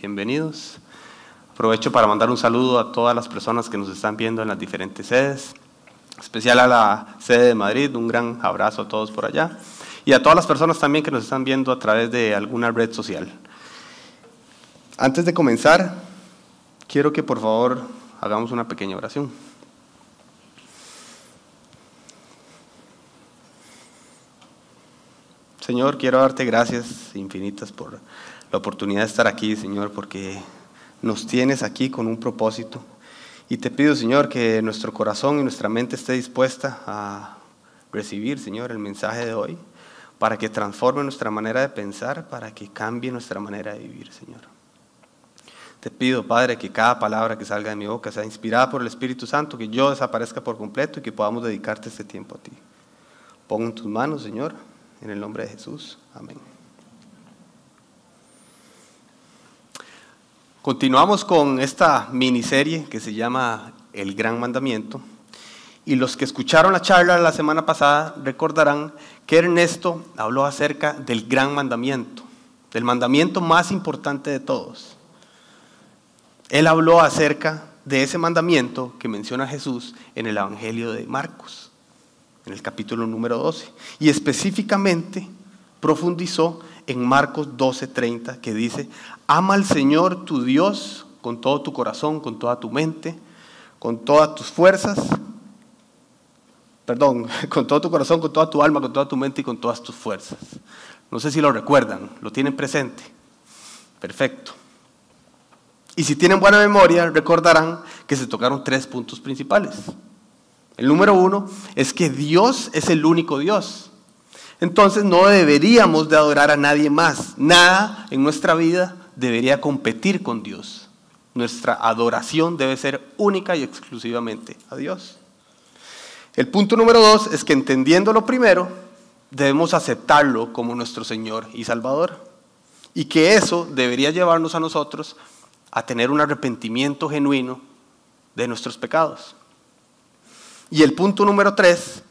bienvenidos. Aprovecho para mandar un saludo a todas las personas que nos están viendo en las diferentes sedes, especial a la sede de Madrid, un gran abrazo a todos por allá, y a todas las personas también que nos están viendo a través de alguna red social. Antes de comenzar, quiero que por favor hagamos una pequeña oración. Señor, quiero darte gracias infinitas por la oportunidad de estar aquí, Señor, porque nos tienes aquí con un propósito. Y te pido, Señor, que nuestro corazón y nuestra mente esté dispuesta a recibir, Señor, el mensaje de hoy, para que transforme nuestra manera de pensar, para que cambie nuestra manera de vivir, Señor. Te pido, Padre, que cada palabra que salga de mi boca sea inspirada por el Espíritu Santo, que yo desaparezca por completo y que podamos dedicarte este tiempo a ti. Pon en tus manos, Señor, en el nombre de Jesús. Amén. Continuamos con esta miniserie que se llama El Gran Mandamiento. Y los que escucharon la charla la semana pasada recordarán que Ernesto habló acerca del gran mandamiento, del mandamiento más importante de todos. Él habló acerca de ese mandamiento que menciona Jesús en el Evangelio de Marcos en el capítulo número 12. Y específicamente profundizó en Marcos 12:30, que dice, ama al Señor tu Dios con todo tu corazón, con toda tu mente, con todas tus fuerzas, perdón, con todo tu corazón, con toda tu alma, con toda tu mente y con todas tus fuerzas. No sé si lo recuerdan, lo tienen presente. Perfecto. Y si tienen buena memoria, recordarán que se tocaron tres puntos principales. El número uno es que Dios es el único Dios. Entonces no deberíamos de adorar a nadie más. Nada en nuestra vida debería competir con Dios. Nuestra adoración debe ser única y exclusivamente a Dios. El punto número dos es que entendiendo lo primero, debemos aceptarlo como nuestro Señor y Salvador. Y que eso debería llevarnos a nosotros a tener un arrepentimiento genuino de nuestros pecados. Y el punto número tres,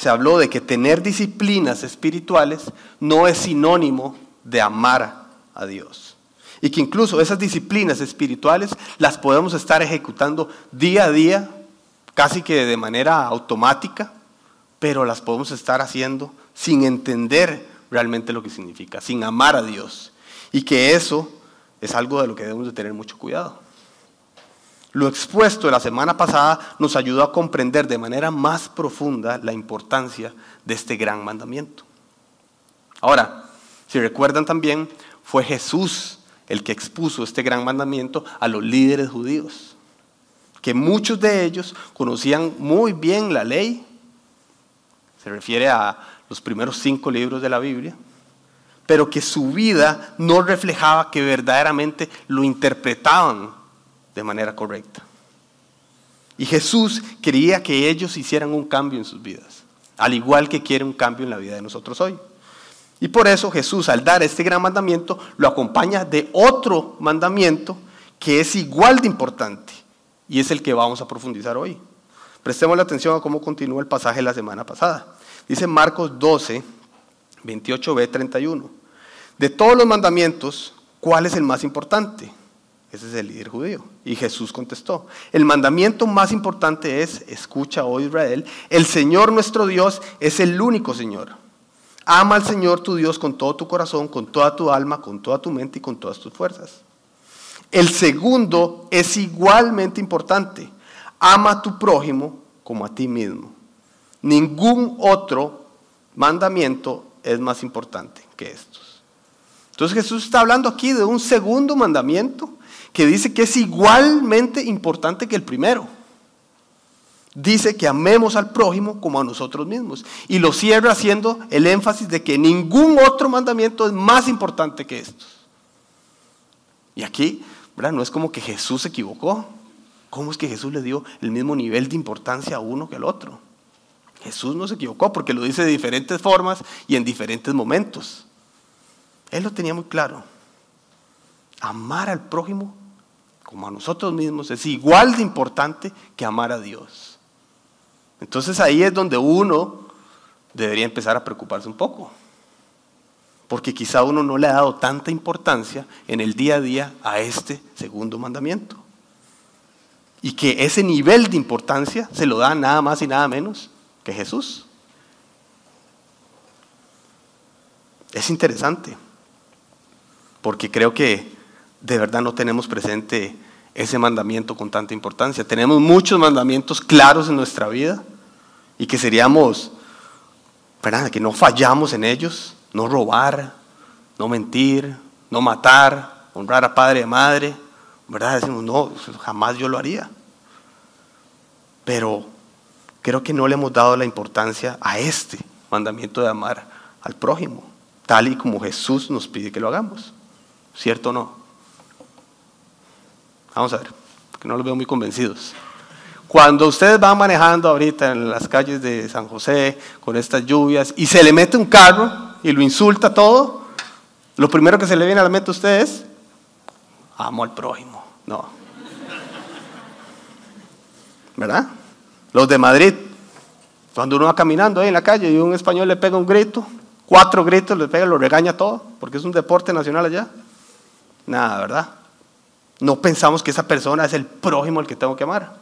se habló de que tener disciplinas espirituales no es sinónimo de amar a Dios. Y que incluso esas disciplinas espirituales las podemos estar ejecutando día a día, casi que de manera automática, pero las podemos estar haciendo sin entender realmente lo que significa, sin amar a Dios. Y que eso es algo de lo que debemos de tener mucho cuidado. Lo expuesto de la semana pasada nos ayudó a comprender de manera más profunda la importancia de este gran mandamiento. Ahora, si recuerdan también, fue Jesús el que expuso este gran mandamiento a los líderes judíos, que muchos de ellos conocían muy bien la ley, se refiere a los primeros cinco libros de la Biblia, pero que su vida no reflejaba que verdaderamente lo interpretaban de manera correcta. Y Jesús quería que ellos hicieran un cambio en sus vidas, al igual que quiere un cambio en la vida de nosotros hoy. Y por eso Jesús, al dar este gran mandamiento, lo acompaña de otro mandamiento que es igual de importante y es el que vamos a profundizar hoy. Prestemos la atención a cómo continúa el pasaje la semana pasada. Dice Marcos 12, 28b, 31. De todos los mandamientos, ¿cuál es el más importante? Ese es el líder judío. Y Jesús contestó, el mandamiento más importante es, escucha, oh Israel, el Señor nuestro Dios es el único Señor. Ama al Señor tu Dios con todo tu corazón, con toda tu alma, con toda tu mente y con todas tus fuerzas. El segundo es igualmente importante. Ama a tu prójimo como a ti mismo. Ningún otro mandamiento es más importante que estos. Entonces Jesús está hablando aquí de un segundo mandamiento que dice que es igualmente importante que el primero. Dice que amemos al prójimo como a nosotros mismos. Y lo cierra haciendo el énfasis de que ningún otro mandamiento es más importante que estos. Y aquí, ¿verdad? no es como que Jesús se equivocó. ¿Cómo es que Jesús le dio el mismo nivel de importancia a uno que al otro? Jesús no se equivocó porque lo dice de diferentes formas y en diferentes momentos. Él lo tenía muy claro. Amar al prójimo como a nosotros mismos es igual de importante que amar a Dios. Entonces ahí es donde uno debería empezar a preocuparse un poco. porque quizá uno no le ha dado tanta importancia en el día a día a este segundo mandamiento. Y que ese nivel de importancia se lo da nada más y nada menos que Jesús. Es interesante, porque creo que de verdad no tenemos presente ese mandamiento con tanta importancia. Tenemos muchos mandamientos claros en nuestra vida y que seríamos, ¿verdad? Que no fallamos en ellos, no robar, no mentir, no matar, honrar a padre y madre, ¿verdad? Decimos, no, jamás yo lo haría. Pero creo que no le hemos dado la importancia a este mandamiento de amar al prójimo, tal y como Jesús nos pide que lo hagamos. ¿Cierto o no? Vamos a ver, que no los veo muy convencidos. Cuando ustedes van manejando ahorita en las calles de San José con estas lluvias y se le mete un carro y lo insulta todo, lo primero que se le viene a la mente a ustedes es, amo al prójimo. No. ¿Verdad? Los de Madrid, cuando uno va caminando ahí en la calle y un español le pega un grito, cuatro gritos le pega, lo regaña todo, porque es un deporte nacional allá. Nada, ¿verdad? No pensamos que esa persona es el prójimo al que tengo que amar.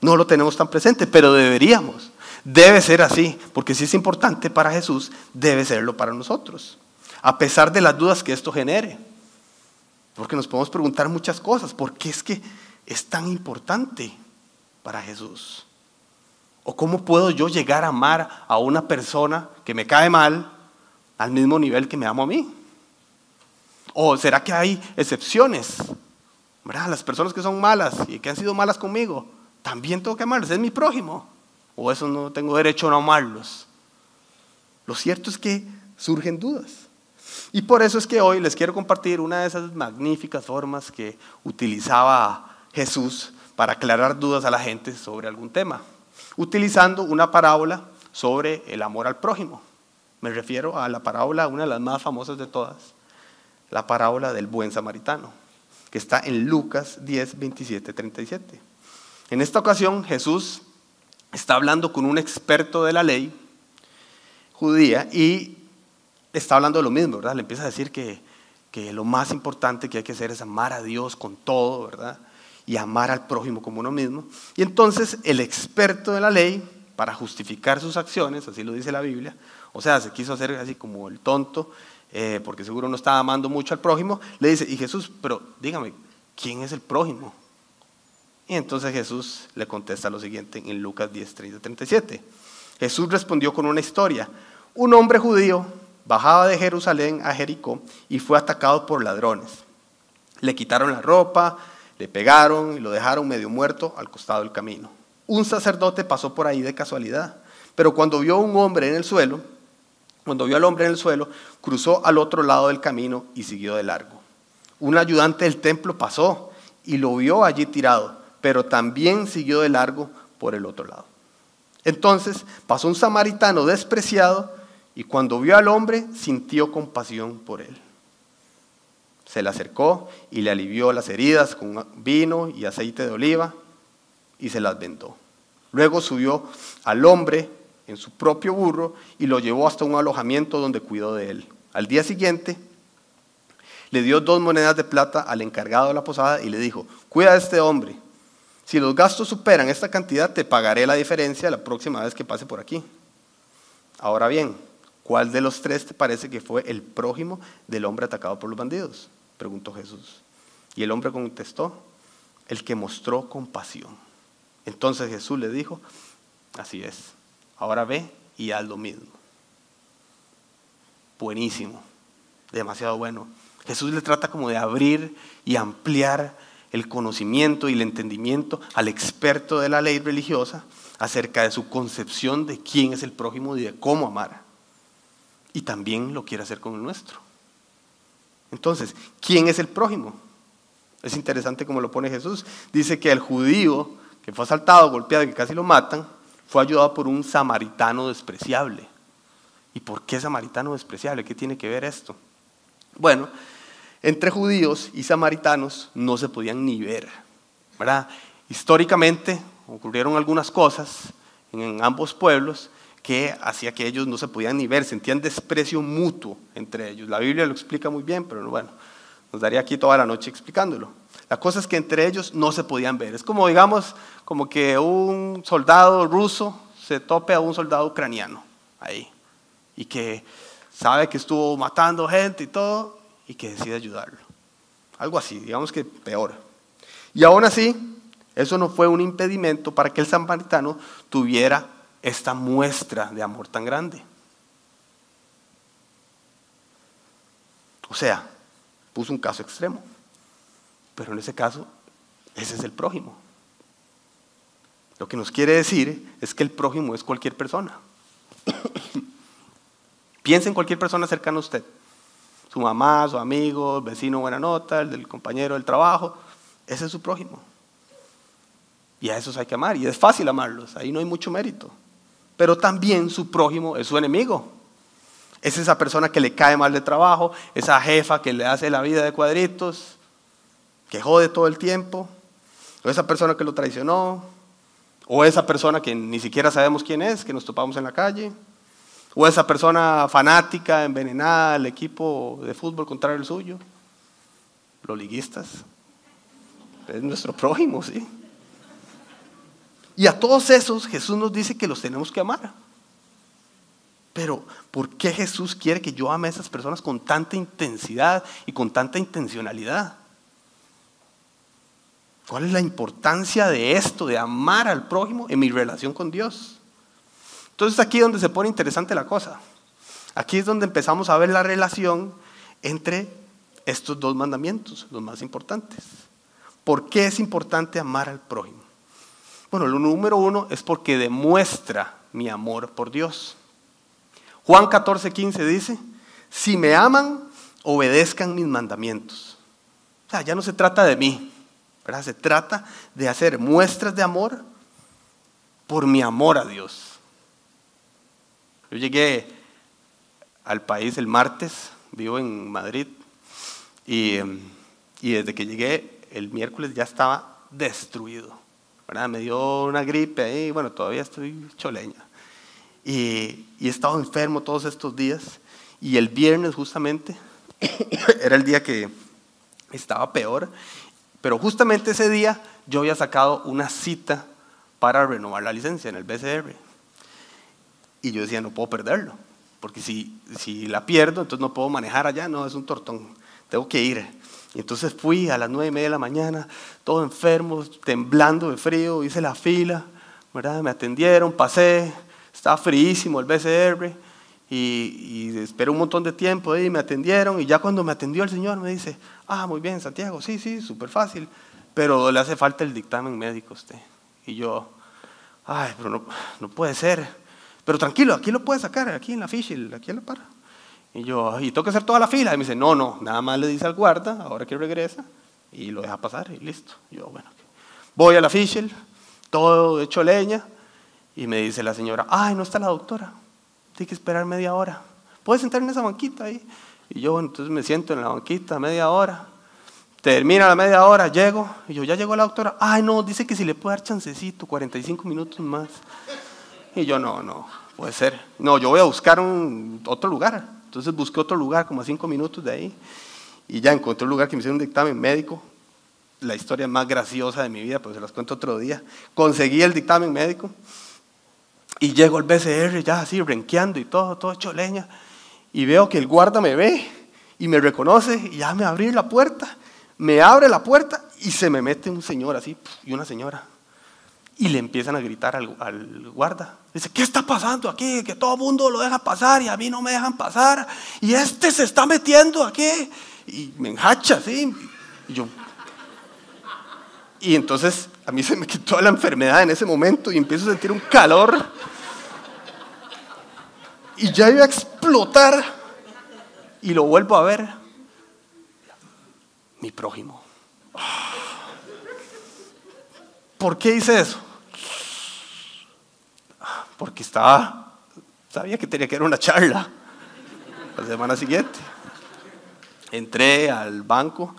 No lo tenemos tan presente, pero deberíamos. Debe ser así, porque si es importante para Jesús, debe serlo para nosotros. A pesar de las dudas que esto genere. Porque nos podemos preguntar muchas cosas. ¿Por qué es que es tan importante para Jesús? ¿O cómo puedo yo llegar a amar a una persona que me cae mal al mismo nivel que me amo a mí? ¿O será que hay excepciones? ¿Verdad? Las personas que son malas y que han sido malas conmigo, también tengo que amarlas, es mi prójimo. ¿O eso no tengo derecho a no amarlos? Lo cierto es que surgen dudas. Y por eso es que hoy les quiero compartir una de esas magníficas formas que utilizaba Jesús para aclarar dudas a la gente sobre algún tema, utilizando una parábola sobre el amor al prójimo. Me refiero a la parábola, una de las más famosas de todas, la parábola del buen samaritano, que está en Lucas 10, 27, 37. En esta ocasión Jesús está hablando con un experto de la ley judía y está hablando de lo mismo, ¿verdad? Le empieza a decir que, que lo más importante que hay que hacer es amar a Dios con todo, ¿verdad? Y amar al prójimo como uno mismo. Y entonces el experto de la ley, para justificar sus acciones, así lo dice la Biblia, o sea, se quiso hacer así como el tonto, eh, porque seguro no estaba amando mucho al prójimo, le dice, y Jesús, pero dígame, ¿quién es el prójimo? Y entonces Jesús le contesta lo siguiente en Lucas 10, 30, 37. Jesús respondió con una historia. Un hombre judío bajaba de Jerusalén a Jericó y fue atacado por ladrones. Le quitaron la ropa, le pegaron y lo dejaron medio muerto al costado del camino. Un sacerdote pasó por ahí de casualidad, pero cuando vio a un hombre en el suelo, cuando vio al hombre en el suelo, cruzó al otro lado del camino y siguió de largo. Un ayudante del templo pasó y lo vio allí tirado, pero también siguió de largo por el otro lado. Entonces pasó un samaritano despreciado y cuando vio al hombre sintió compasión por él. Se le acercó y le alivió las heridas con vino y aceite de oliva y se las vendó. Luego subió al hombre en su propio burro y lo llevó hasta un alojamiento donde cuidó de él. Al día siguiente le dio dos monedas de plata al encargado de la posada y le dijo, cuida de este hombre. Si los gastos superan esta cantidad, te pagaré la diferencia la próxima vez que pase por aquí. Ahora bien, ¿cuál de los tres te parece que fue el prójimo del hombre atacado por los bandidos? Preguntó Jesús. Y el hombre contestó, el que mostró compasión. Entonces Jesús le dijo, así es, Ahora ve y haz lo mismo. Buenísimo, demasiado bueno. Jesús le trata como de abrir y ampliar el conocimiento y el entendimiento al experto de la ley religiosa acerca de su concepción de quién es el prójimo y de cómo amar. Y también lo quiere hacer con el nuestro. Entonces, ¿quién es el prójimo? Es interesante como lo pone Jesús. Dice que el judío que fue asaltado, golpeado y que casi lo matan, fue ayudado por un samaritano despreciable. ¿Y por qué samaritano despreciable? ¿Qué tiene que ver esto? Bueno, entre judíos y samaritanos no se podían ni ver. ¿verdad? Históricamente ocurrieron algunas cosas en ambos pueblos que hacía que ellos no se podían ni ver, sentían desprecio mutuo entre ellos. La Biblia lo explica muy bien, pero bueno, nos daría aquí toda la noche explicándolo. La cosa es que entre ellos no se podían ver. Es como, digamos, como que un soldado ruso se tope a un soldado ucraniano ahí y que sabe que estuvo matando gente y todo y que decide ayudarlo. Algo así, digamos que peor. Y aún así, eso no fue un impedimento para que el samaritano tuviera esta muestra de amor tan grande. O sea, puso un caso extremo, pero en ese caso, ese es el prójimo. Lo que nos quiere decir es que el prójimo es cualquier persona. Piensa en cualquier persona cercana a usted. Su mamá, su amigo, el vecino buena nota, el del compañero del trabajo. Ese es su prójimo. Y a esos hay que amar. Y es fácil amarlos. Ahí no hay mucho mérito. Pero también su prójimo es su enemigo. Es esa persona que le cae mal de trabajo, esa jefa que le hace la vida de cuadritos, que jode todo el tiempo, o esa persona que lo traicionó, o esa persona que ni siquiera sabemos quién es, que nos topamos en la calle, o esa persona fanática, envenenada al equipo de fútbol contrario al suyo, los liguistas. Es nuestro prójimo, sí. Y a todos esos Jesús nos dice que los tenemos que amar. Pero, ¿por qué Jesús quiere que yo ame a esas personas con tanta intensidad y con tanta intencionalidad? ¿Cuál es la importancia de esto, de amar al prójimo en mi relación con Dios? Entonces aquí es donde se pone interesante la cosa. Aquí es donde empezamos a ver la relación entre estos dos mandamientos, los más importantes. ¿Por qué es importante amar al prójimo? Bueno, lo número uno es porque demuestra mi amor por Dios. Juan 14, 15 dice, si me aman, obedezcan mis mandamientos. Ya no se trata de mí, ¿verdad? Se trata de hacer muestras de amor por mi amor a Dios. Yo llegué al país el martes, vivo en Madrid, y, y desde que llegué el miércoles ya estaba destruido. Me dio una gripe ahí, bueno, todavía estoy choleña. Y, y he estado enfermo todos estos días. Y el viernes justamente era el día que estaba peor. Pero justamente ese día yo había sacado una cita para renovar la licencia en el BCR. Y yo decía, no puedo perderlo. Porque si, si la pierdo, entonces no puedo manejar allá. No, es un tortón. Tengo que ir. Y entonces fui a las nueve y media de la mañana, todo enfermo, temblando de frío, hice la fila, ¿verdad? Me atendieron, pasé, estaba fríísimo el BCR y, y esperé un montón de tiempo y me atendieron y ya cuando me atendió el señor me dice, ah, muy bien, Santiago, sí, sí, súper fácil, pero le hace falta el dictamen médico a usted. Y yo, ay, pero no, no puede ser. Pero tranquilo, aquí lo puede sacar, aquí en la ficha, aquí en la para. Y yo, ¿y tengo que hacer toda la fila? Y me dice, no, no, nada más le dice al guarda, ahora que regresa, y lo deja pasar y listo. yo, bueno, voy a la Fischel, todo hecho leña, y me dice la señora, ay, no está la doctora, tiene que esperar media hora. ¿Puedes sentar en esa banquita ahí? Y yo, entonces me siento en la banquita media hora. Termina la media hora, llego, y yo, ya llegó la doctora. Ay, no, dice que si le puede dar chancecito, 45 minutos más. Y yo, no, no, puede ser. No, yo voy a buscar un, otro lugar. Entonces busqué otro lugar, como a cinco minutos de ahí, y ya encontré un lugar que me hicieron un dictamen médico. La historia más graciosa de mi vida, pues se las cuento otro día. Conseguí el dictamen médico y llego al BCR ya así, renqueando y todo, todo hecho leña. Y veo que el guarda me ve y me reconoce y ya me abrí la puerta. Me abre la puerta y se me mete un señor así y una señora. Y le empiezan a gritar al, guarda. Dice, ¿qué está pasando aquí? Que todo el mundo lo deja pasar y a mí no me dejan pasar. Y este se está metiendo aquí. Y me enhacha, ¿sí? Y yo... Y entonces a mí se me quitó la enfermedad en ese momento y empiezo a sentir un calor. Y ya iba a explotar. Y lo vuelvo a ver. Mi prójimo. ¿Por qué hice eso? Porque estaba, sabía que tenía que ir a una charla la semana siguiente. Entré al banco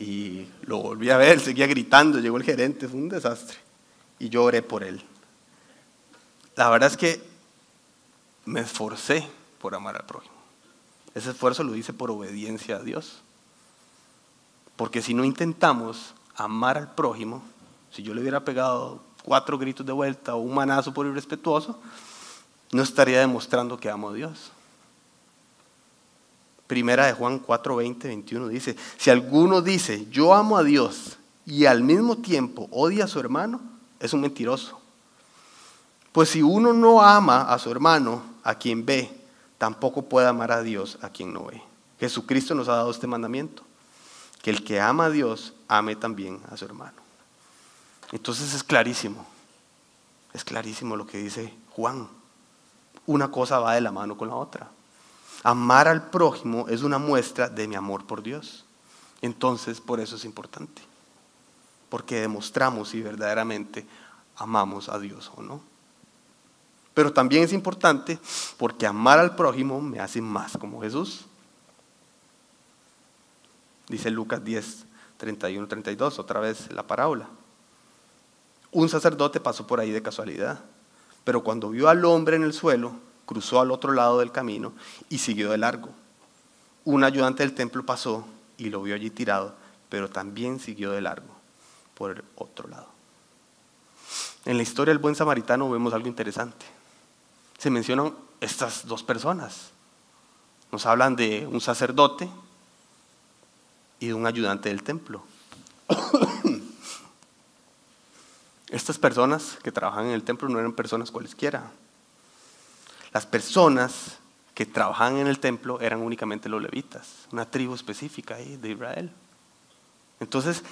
y lo volví a ver, seguía gritando, llegó el gerente, fue un desastre. Y yo oré por él. La verdad es que me esforcé por amar al prójimo. Ese esfuerzo lo hice por obediencia a Dios. Porque si no intentamos amar al prójimo, si yo le hubiera pegado cuatro gritos de vuelta o un manazo por irrespetuoso, no estaría demostrando que amo a Dios. Primera de Juan 4, 20, 21 dice, si alguno dice, yo amo a Dios y al mismo tiempo odia a su hermano, es un mentiroso. Pues si uno no ama a su hermano, a quien ve, tampoco puede amar a Dios a quien no ve. Jesucristo nos ha dado este mandamiento, que el que ama a Dios ame también a su hermano. Entonces es clarísimo, es clarísimo lo que dice Juan. Una cosa va de la mano con la otra. Amar al prójimo es una muestra de mi amor por Dios. Entonces, por eso es importante. Porque demostramos si verdaderamente amamos a Dios o no. Pero también es importante porque amar al prójimo me hace más como Jesús. Dice Lucas 10, 31, 32, otra vez la parábola. Un sacerdote pasó por ahí de casualidad, pero cuando vio al hombre en el suelo, cruzó al otro lado del camino y siguió de largo. Un ayudante del templo pasó y lo vio allí tirado, pero también siguió de largo por el otro lado. En la historia del buen samaritano vemos algo interesante. Se mencionan estas dos personas. Nos hablan de un sacerdote y de un ayudante del templo. Estas personas que trabajan en el templo no eran personas cualesquiera. Las personas que trabajaban en el templo eran únicamente los levitas, una tribu específica ahí de Israel. Entonces,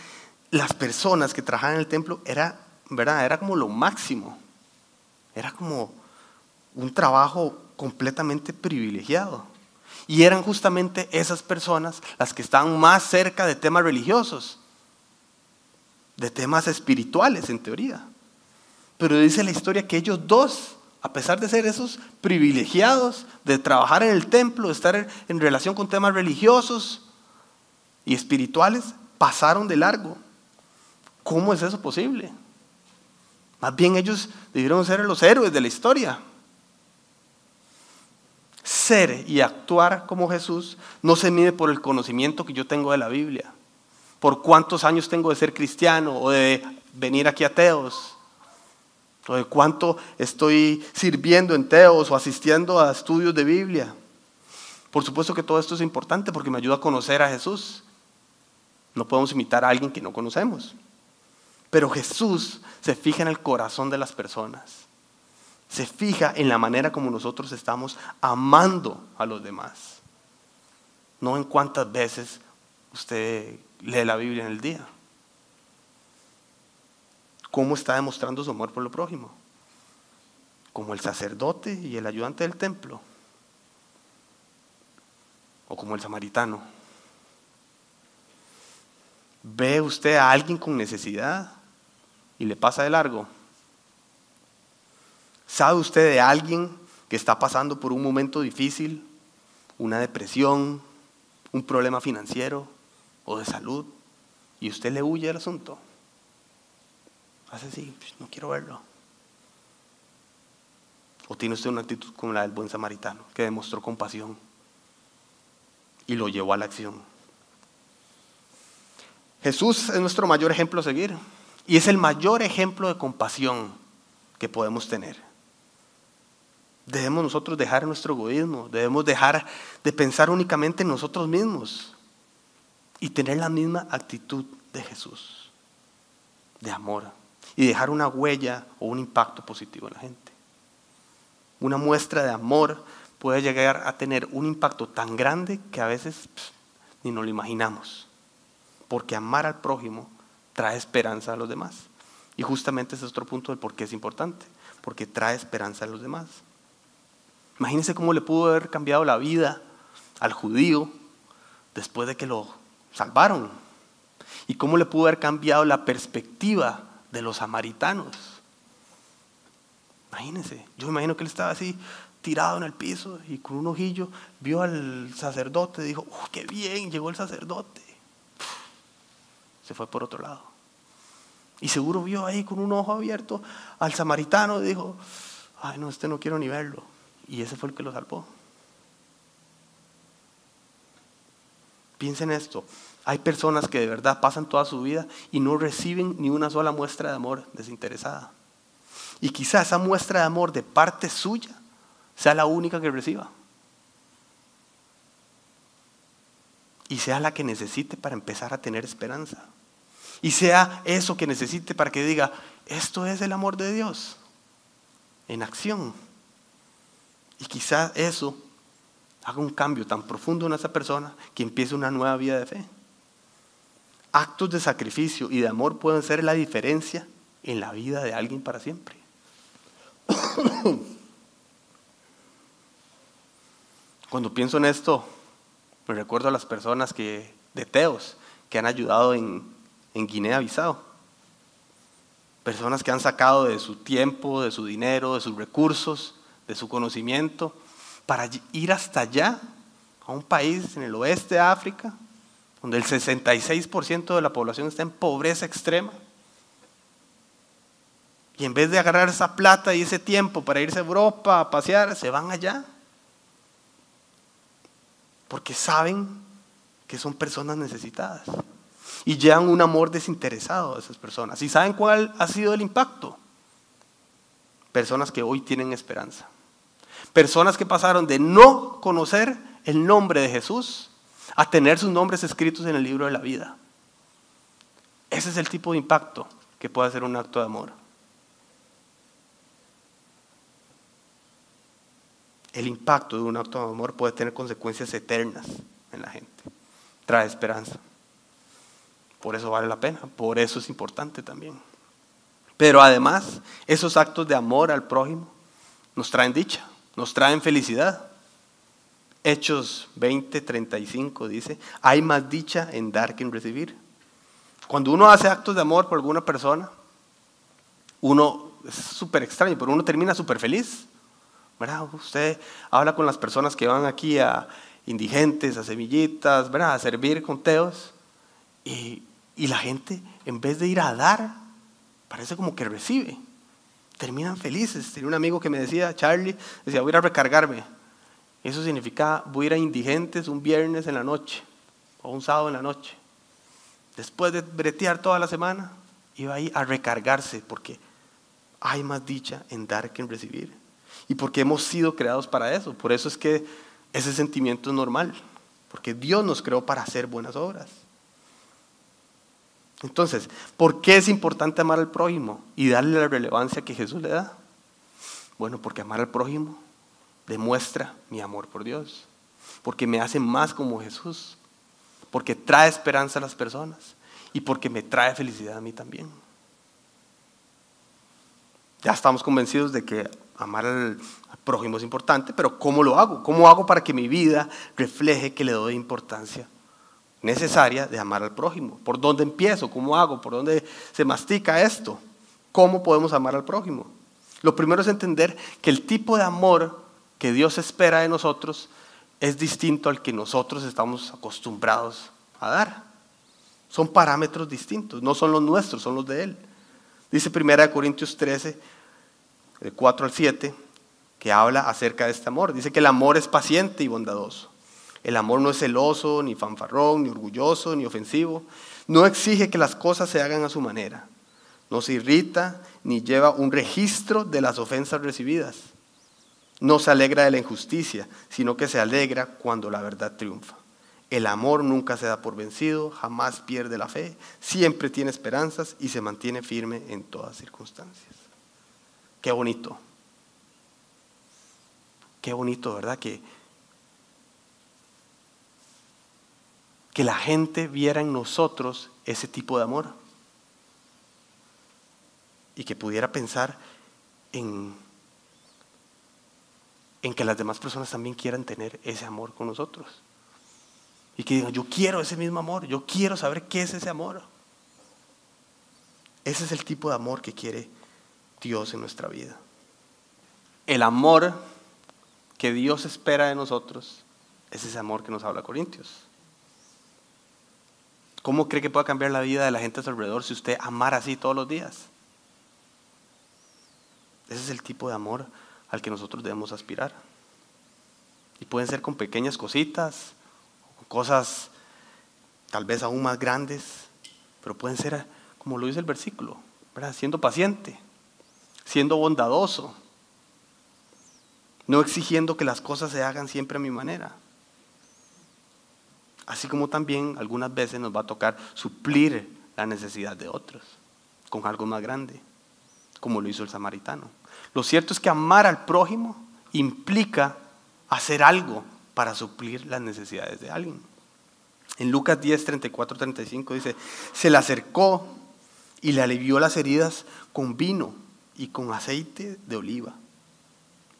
las personas que trabajaban en el templo era, ¿verdad? era como lo máximo. Era como un trabajo completamente privilegiado. Y eran justamente esas personas las que estaban más cerca de temas religiosos de temas espirituales en teoría. Pero dice la historia que ellos dos, a pesar de ser esos privilegiados, de trabajar en el templo, de estar en relación con temas religiosos y espirituales, pasaron de largo. ¿Cómo es eso posible? Más bien ellos debieron ser los héroes de la historia. Ser y actuar como Jesús no se mide por el conocimiento que yo tengo de la Biblia por cuántos años tengo de ser cristiano o de venir aquí a Teos, o de cuánto estoy sirviendo en Teos o asistiendo a estudios de Biblia. Por supuesto que todo esto es importante porque me ayuda a conocer a Jesús. No podemos imitar a alguien que no conocemos. Pero Jesús se fija en el corazón de las personas. Se fija en la manera como nosotros estamos amando a los demás. No en cuántas veces usted lee la Biblia en el día? ¿Cómo está demostrando su amor por lo prójimo? ¿Como el sacerdote y el ayudante del templo? ¿O como el samaritano? ¿Ve usted a alguien con necesidad y le pasa de largo? ¿Sabe usted de alguien que está pasando por un momento difícil, una depresión, un problema financiero? o de salud y usted le huye al asunto, hace así, pues, no quiero verlo. O tiene usted una actitud como la del buen samaritano, que demostró compasión y lo llevó a la acción. Jesús es nuestro mayor ejemplo a seguir y es el mayor ejemplo de compasión que podemos tener. Debemos nosotros dejar nuestro egoísmo, debemos dejar de pensar únicamente en nosotros mismos y tener la misma actitud de Jesús, de amor, y dejar una huella o un impacto positivo en la gente. Una muestra de amor puede llegar a tener un impacto tan grande que a veces ni nos lo imaginamos, porque amar al prójimo trae esperanza a los demás. Y justamente ese es otro punto del por qué es importante, porque trae esperanza a los demás. Imagínense cómo le pudo haber cambiado la vida al judío después de que lo salvaron. ¿Y cómo le pudo haber cambiado la perspectiva de los samaritanos? Imagínense, yo imagino que él estaba así tirado en el piso y con un ojillo vio al sacerdote dijo, qué bien, llegó el sacerdote. Se fue por otro lado. Y seguro vio ahí con un ojo abierto al samaritano y dijo, ay no, este no quiero ni verlo. Y ese fue el que lo salvó. Piensen esto. Hay personas que de verdad pasan toda su vida y no reciben ni una sola muestra de amor desinteresada. Y quizá esa muestra de amor de parte suya sea la única que reciba. Y sea la que necesite para empezar a tener esperanza. Y sea eso que necesite para que diga, esto es el amor de Dios en acción. Y quizá eso haga un cambio tan profundo en esa persona que empiece una nueva vida de fe. Actos de sacrificio y de amor pueden ser la diferencia en la vida de alguien para siempre. Cuando pienso en esto, me recuerdo a las personas que, de Teos que han ayudado en, en Guinea-Bissau. Personas que han sacado de su tiempo, de su dinero, de sus recursos, de su conocimiento, para ir hasta allá, a un país en el oeste de África, donde el 66% de la población está en pobreza extrema. Y en vez de agarrar esa plata y ese tiempo para irse a Europa a pasear, se van allá. Porque saben que son personas necesitadas. Y llevan un amor desinteresado a esas personas. ¿Y saben cuál ha sido el impacto? Personas que hoy tienen esperanza. Personas que pasaron de no conocer el nombre de Jesús a tener sus nombres escritos en el libro de la vida. Ese es el tipo de impacto que puede hacer un acto de amor. El impacto de un acto de amor puede tener consecuencias eternas en la gente. Trae esperanza. Por eso vale la pena, por eso es importante también. Pero además, esos actos de amor al prójimo nos traen dicha, nos traen felicidad. Hechos 20, 35 dice, hay más dicha en dar que en recibir. Cuando uno hace actos de amor por alguna persona, uno es súper extraño, pero uno termina súper feliz. ¿verdad? Usted habla con las personas que van aquí a indigentes, a semillitas, ¿verdad? a servir con teos, y, y la gente, en vez de ir a dar, parece como que recibe. Terminan felices. Tenía un amigo que me decía, Charlie, decía, voy a ir a recargarme. Eso significa, voy a ir a indigentes un viernes en la noche o un sábado en la noche. Después de bretear toda la semana, iba ahí a recargarse porque hay más dicha en dar que en recibir. Y porque hemos sido creados para eso. Por eso es que ese sentimiento es normal. Porque Dios nos creó para hacer buenas obras. Entonces, ¿por qué es importante amar al prójimo y darle la relevancia que Jesús le da? Bueno, porque amar al prójimo demuestra mi amor por Dios. Porque me hace más como Jesús. Porque trae esperanza a las personas. Y porque me trae felicidad a mí también. Ya estamos convencidos de que amar al, prójimo es importante, pero ¿cómo lo hago? ¿Cómo hago para que mi vida refleje que le doy importancia necesaria de amar al prójimo? ¿Por dónde empiezo? ¿Cómo hago? ¿Por dónde se mastica esto? ¿Cómo podemos amar al prójimo? Lo primero es entender que el tipo de amor que Dios espera de nosotros es distinto al que nosotros estamos acostumbrados a dar. Son parámetros distintos, no son los nuestros, son los de Él. Dice 1 Corintios 13, de 4 al 7, que habla acerca de este amor. Dice que el amor es paciente y bondadoso. El amor no es celoso, ni fanfarrón, ni orgulloso, ni ofensivo. No exige que las cosas se hagan a su manera. No se irrita, ni lleva un registro de las ofensas recibidas. No se alegra de la injusticia, sino que se alegra cuando la verdad triunfa. El amor nunca se da por vencido, jamás pierde la fe, siempre tiene esperanzas y se mantiene firme en todas circunstancias. Qué bonito. Qué bonito, ¿verdad? Que, que la gente viera en nosotros ese tipo de amor. Y que pudiera pensar en, en que las demás personas también quieran tener ese amor con nosotros. Y que digan, yo quiero ese mismo amor, yo quiero saber qué es ese amor. Ese es el tipo de amor que quiere Dios en nuestra vida. El amor que Dios espera de nosotros es ese amor que nos habla Corintios. ¿Cómo cree que pueda cambiar la vida de la gente a su alrededor si usted amara así todos los días? Ese es el tipo de amor al que nosotros debemos aspirar. Y pueden ser con pequeñas cositas, con cosas tal vez aún más grandes, pero pueden ser, como lo dice el versículo, siendo paciente, siendo bondadoso, no exigiendo que las cosas se hagan siempre a mi manera. Así como también algunas veces nos va a tocar suplir la necesidad de otros con algo más grande, como lo hizo el samaritano. Lo cierto es que amar al prójimo implica hacer algo para suplir las necesidades de alguien. En Lucas 10, 34, 35 dice, se le acercó y le alivió las heridas con vino y con aceite de oliva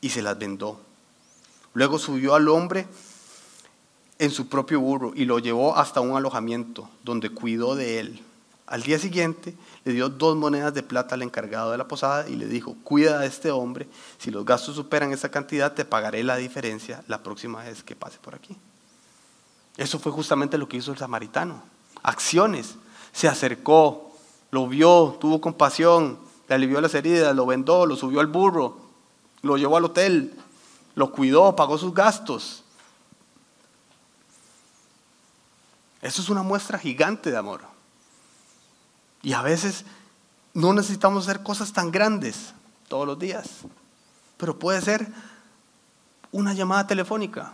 y se las vendó. Luego subió al hombre en su propio burro y lo llevó hasta un alojamiento donde cuidó de él. Al día siguiente le dio dos monedas de plata al encargado de la posada y le dijo, cuida a este hombre, si los gastos superan esa cantidad te pagaré la diferencia la próxima vez que pase por aquí. Eso fue justamente lo que hizo el samaritano. Acciones. Se acercó, lo vio, tuvo compasión, le alivió las heridas, lo vendó, lo subió al burro, lo llevó al hotel, lo cuidó, pagó sus gastos. Eso es una muestra gigante de amor. Y a veces no necesitamos hacer cosas tan grandes todos los días, pero puede ser una llamada telefónica,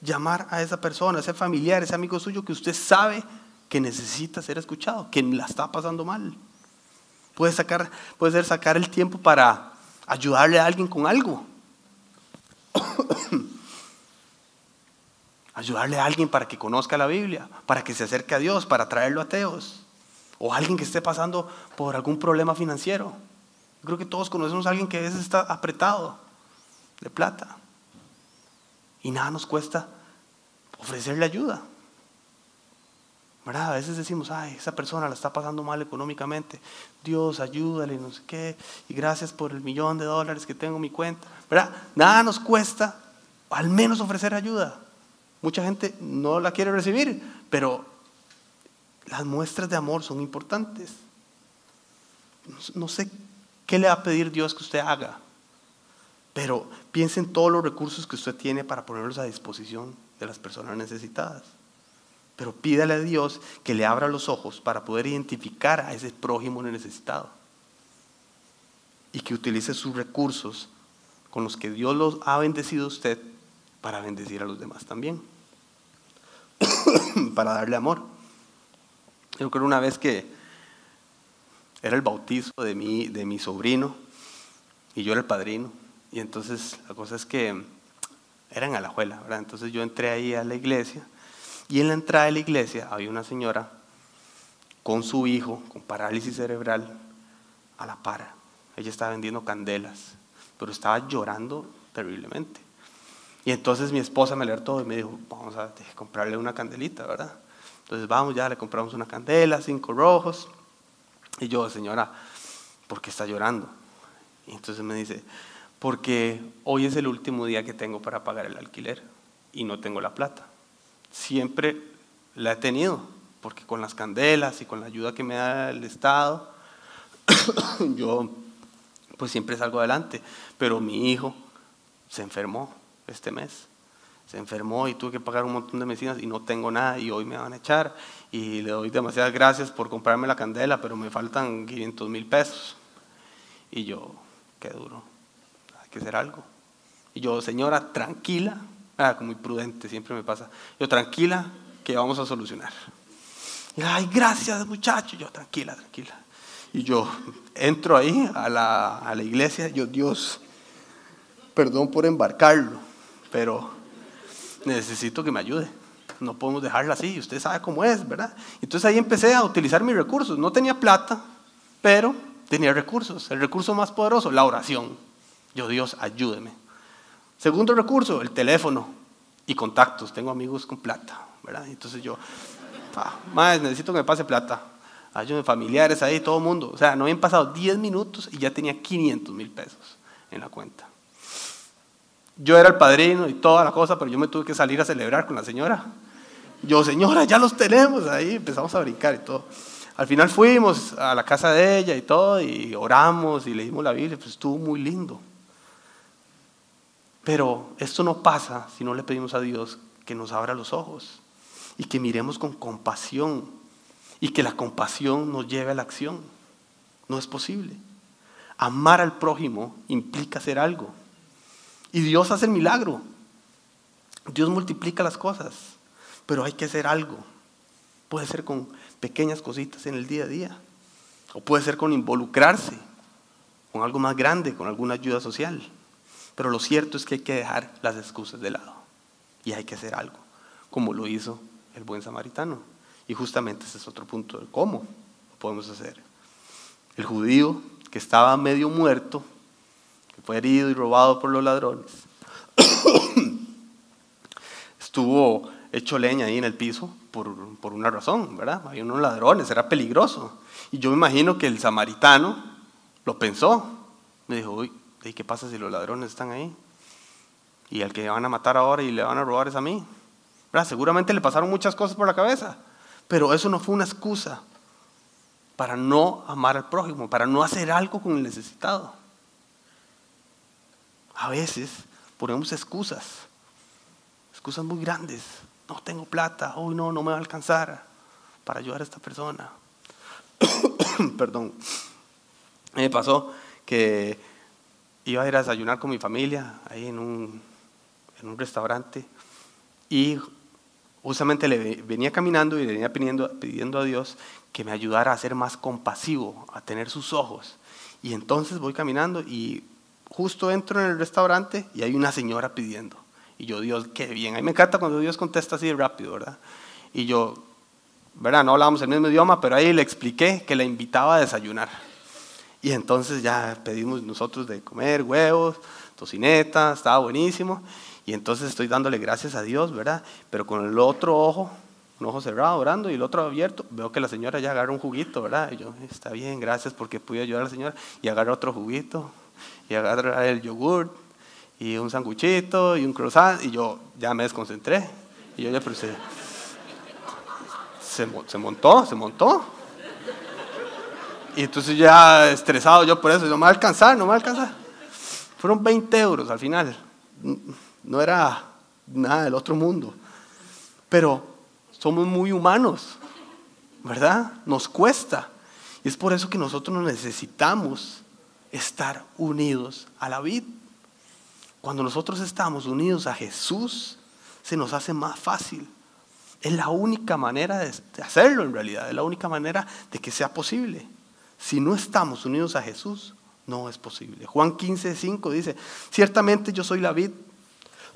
llamar a esa persona, ese familiar, ese amigo suyo que usted sabe que necesita ser escuchado, que la está pasando mal. Puede, sacar, puede ser sacar el tiempo para ayudarle a alguien con algo. ayudarle a alguien para que conozca la Biblia, para que se acerque a Dios, para traerlo a ateos. O alguien que esté pasando por algún problema financiero. Creo que todos conocemos a alguien que a veces está apretado de plata. Y nada nos cuesta ofrecerle ayuda. ¿Verdad? A veces decimos, ay, esa persona la está pasando mal económicamente. Dios, ayúdale, no sé qué. Y gracias por el millón de dólares que tengo en mi cuenta. ¿Verdad? Nada nos cuesta al menos ofrecer ayuda. Mucha gente no la quiere recibir, pero las muestras de amor son importantes. No sé qué le va a pedir Dios que usted haga, pero piense en todos los recursos que usted tiene para ponerlos a disposición de las personas necesitadas. Pero pídale a Dios que le abra los ojos para poder identificar a ese prójimo necesitado. Y que utilice sus recursos con los que Dios los ha bendecido a usted para bendecir a los demás también. para darle amor. Yo creo una vez que era el bautizo de mi, de mi sobrino y yo era el padrino. Y entonces la cosa es que era en Alajuela, ¿verdad? Entonces yo entré ahí a la iglesia y en la entrada de la iglesia había una señora con su hijo con parálisis cerebral a la par. Ella estaba vendiendo candelas, pero estaba llorando terriblemente. Y entonces mi esposa me alertó y me dijo, vamos a comprarle una candelita, ¿verdad? Entonces vamos, ya le compramos una candela, cinco rojos. Y yo, señora, ¿por qué está llorando? Y entonces me dice, porque hoy es el último día que tengo para pagar el alquiler y no tengo la plata. Siempre la he tenido, porque con las candelas y con la ayuda que me da el Estado, yo pues siempre salgo adelante. Pero mi hijo se enfermó este mes. Se enfermó y tuve que pagar un montón de medicinas y no tengo nada y hoy me van a echar. Y le doy demasiadas gracias por comprarme la candela, pero me faltan 500 mil pesos. Y yo, qué duro que hacer algo. Y yo, señora, tranquila, ah, muy prudente, siempre me pasa. Yo, tranquila, que vamos a solucionar. Y, Ay, gracias, muchacho. Yo, tranquila, tranquila. Y yo entro ahí a la, a la iglesia. Yo, Dios, perdón por embarcarlo, pero necesito que me ayude. No podemos dejarla así. Usted sabe cómo es, ¿verdad? Entonces ahí empecé a utilizar mis recursos. No tenía plata, pero tenía recursos. El recurso más poderoso, la oración. Yo, Dios, ayúdeme. Segundo recurso, el teléfono y contactos. Tengo amigos con plata, ¿verdad? Entonces yo, ah, más necesito que me pase plata. Ayúdenme, familiares ahí, todo el mundo. O sea, no habían pasado 10 minutos y ya tenía 500 mil pesos en la cuenta. Yo era el padrino y toda la cosa, pero yo me tuve que salir a celebrar con la señora. Yo, señora, ya los tenemos ahí. Empezamos a brincar y todo. Al final fuimos a la casa de ella y todo, y oramos y leímos la Biblia, pues estuvo muy lindo. Pero esto no pasa si no le pedimos a Dios que nos abra los ojos y que miremos con compasión y que la compasión nos lleve a la acción. No es posible. Amar al prójimo implica hacer algo. Y Dios hace el milagro. Dios multiplica las cosas, pero hay que hacer algo. Puede ser con pequeñas cositas en el día a día, o puede ser con involucrarse con algo más grande, con alguna ayuda social. Pero lo cierto es que hay que dejar las excusas de lado y hay que hacer algo, como lo hizo el buen samaritano. Y justamente ese es otro punto de cómo lo podemos hacer. El judío que estaba medio muerto, que fue herido y robado por los ladrones, estuvo hecho leña ahí en el piso por, una razón, ¿verdad? Hay unos ladrones, era peligroso. Y yo me imagino que el samaritano lo pensó. Me dijo, uy, ¿qué pasa si los ladrones están ahí? Y al que van a matar ahora y le van a robar es a mí. ¿Verdad? Seguramente le pasaron muchas cosas por la cabeza, pero eso no fue una excusa para no amar al prójimo, para no hacer algo con el necesitado. A veces ponemos excusas, excusas muy grandes. No tengo plata, hoy no, no me va a alcanzar para ayudar a esta persona. Perdón. Me pasó que iba a ir a desayunar con mi familia ahí en un, en un restaurante y justamente le venía caminando y le venía pidiendo, pidiendo a Dios que me ayudara a ser más compasivo, a tener sus ojos. Y entonces voy caminando y justo entro en el restaurante y hay una señora pidiendo. Y yo, Dios, qué bien. A mí me encanta cuando Dios contesta así de rápido, ¿verdad? Y yo, ¿verdad? No hablábamos el mismo idioma, pero ahí le expliqué que la invitaba a desayunar. Y entonces ya pedimos nosotros de comer huevos, tocineta, estaba buenísimo. Y entonces estoy dándole gracias a Dios, ¿verdad? Pero con el otro ojo, un ojo cerrado orando y el otro abierto, veo que la señora ya agarra un juguito, ¿verdad? Y yo, está bien, gracias porque pude ayudar a la señora. Y agarra otro juguito, y agarra el yogur, y un sanguchito, y un croissant, y yo ya me desconcentré. Y yo ya, pero se, se, montó, se montó. Y entonces ya estresado yo por eso, no me va a alcanzar, no me va a alcanzar. Fueron 20 euros al final no era nada del otro mundo. Pero somos muy humanos, ¿verdad? Nos cuesta. Y es por eso que nosotros necesitamos estar unidos a la vida. Cuando nosotros estamos unidos a Jesús, se nos hace más fácil. Es la única manera de hacerlo en realidad, es la única manera de que sea posible. Si no estamos unidos a Jesús, no es posible. Juan 15, 5 dice, ciertamente yo soy la vid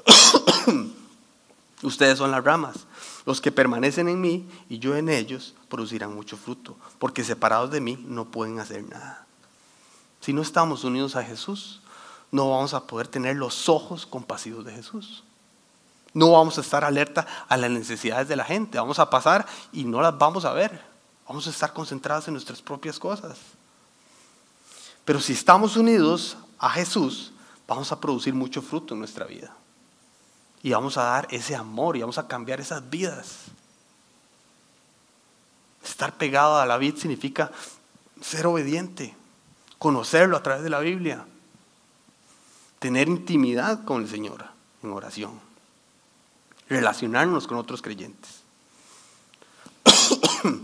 Ustedes son las ramas. Los que permanecen en mí y yo en ellos producirán mucho fruto, porque separados de mí no pueden hacer nada. Si no estamos unidos a Jesús, no vamos a poder tener los ojos compasivos de Jesús. No vamos a estar alerta a las necesidades de la gente. Vamos a pasar y no las vamos a ver. Vamos a estar concentrados en nuestras propias cosas. Pero si estamos unidos a Jesús, vamos a producir mucho fruto en nuestra vida. Y vamos a dar ese amor y vamos a cambiar esas vidas. Estar pegado a la vida significa ser obediente, conocerlo a través de la Biblia, tener intimidad con el Señor en oración, relacionarnos con otros creyentes.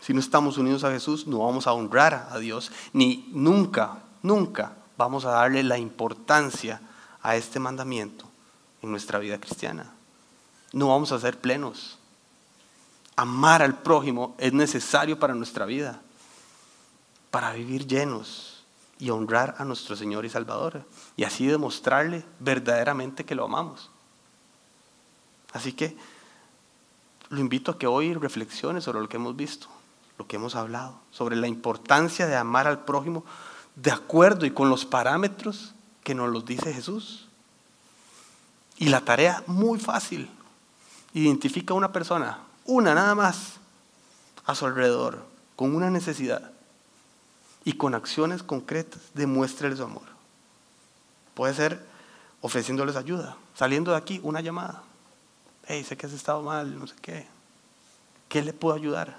si no estamos unidos a Jesús, no vamos a honrar a Dios, ni nunca, nunca vamos a darle la importancia a este mandamiento en nuestra vida cristiana. No vamos a ser plenos. Amar al prójimo es necesario para nuestra vida, para vivir llenos y honrar a nuestro Señor y Salvador y así demostrarle verdaderamente que lo amamos. Así que lo invito a que hoy reflexione sobre lo que hemos visto, lo que hemos hablado, sobre la importancia de amar al prójimo de acuerdo y con los parámetros que nos los dice Jesús. Y la tarea muy fácil. Identifica a una persona, una nada más, a su alrededor, con una necesidad. Y con acciones concretas demuéstrele su amor. Puede ser ofreciéndoles ayuda, saliendo de aquí, una llamada. Hey, sé que has estado mal, no sé qué. ¿Qué le puedo ayudar?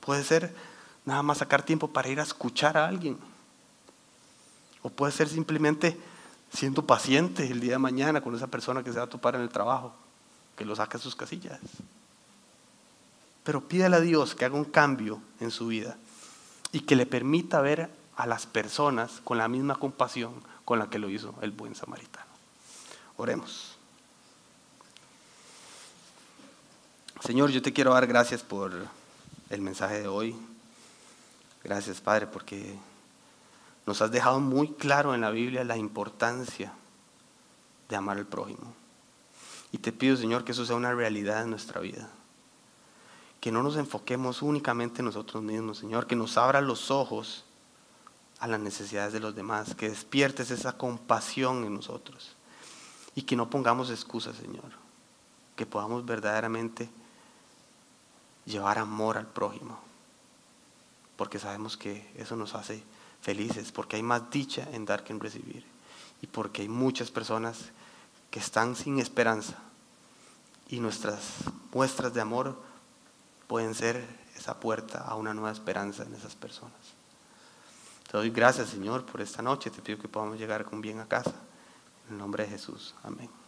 Puede ser nada más sacar tiempo para ir a escuchar a alguien. O puede ser simplemente siendo paciente el día de mañana con esa persona que se va a topar en el trabajo, que lo saque a sus casillas. Pero pídale a Dios que haga un cambio en su vida y que le permita ver a las personas con la misma compasión con la que lo hizo el buen samaritano. Oremos. Señor, yo te quiero dar gracias por el mensaje de hoy. Gracias, Padre, porque nos has dejado muy claro en la Biblia la importancia de amar al prójimo. Y te pido, Señor, que eso sea una realidad en nuestra vida. Que no nos enfoquemos únicamente en nosotros mismos, Señor, que nos abra los ojos a las necesidades de los demás, que despiertes esa compasión en nosotros y que no pongamos excusas, Señor, que podamos verdaderamente llevar amor al prójimo, porque sabemos que eso nos hace felices, porque hay más dicha en dar que en recibir, y porque hay muchas personas que están sin esperanza, y nuestras muestras de amor pueden ser esa puerta a una nueva esperanza en esas personas. Te doy gracias, Señor, por esta noche. Te pido que podamos llegar con bien a casa. En el nombre de Jesús. Amén.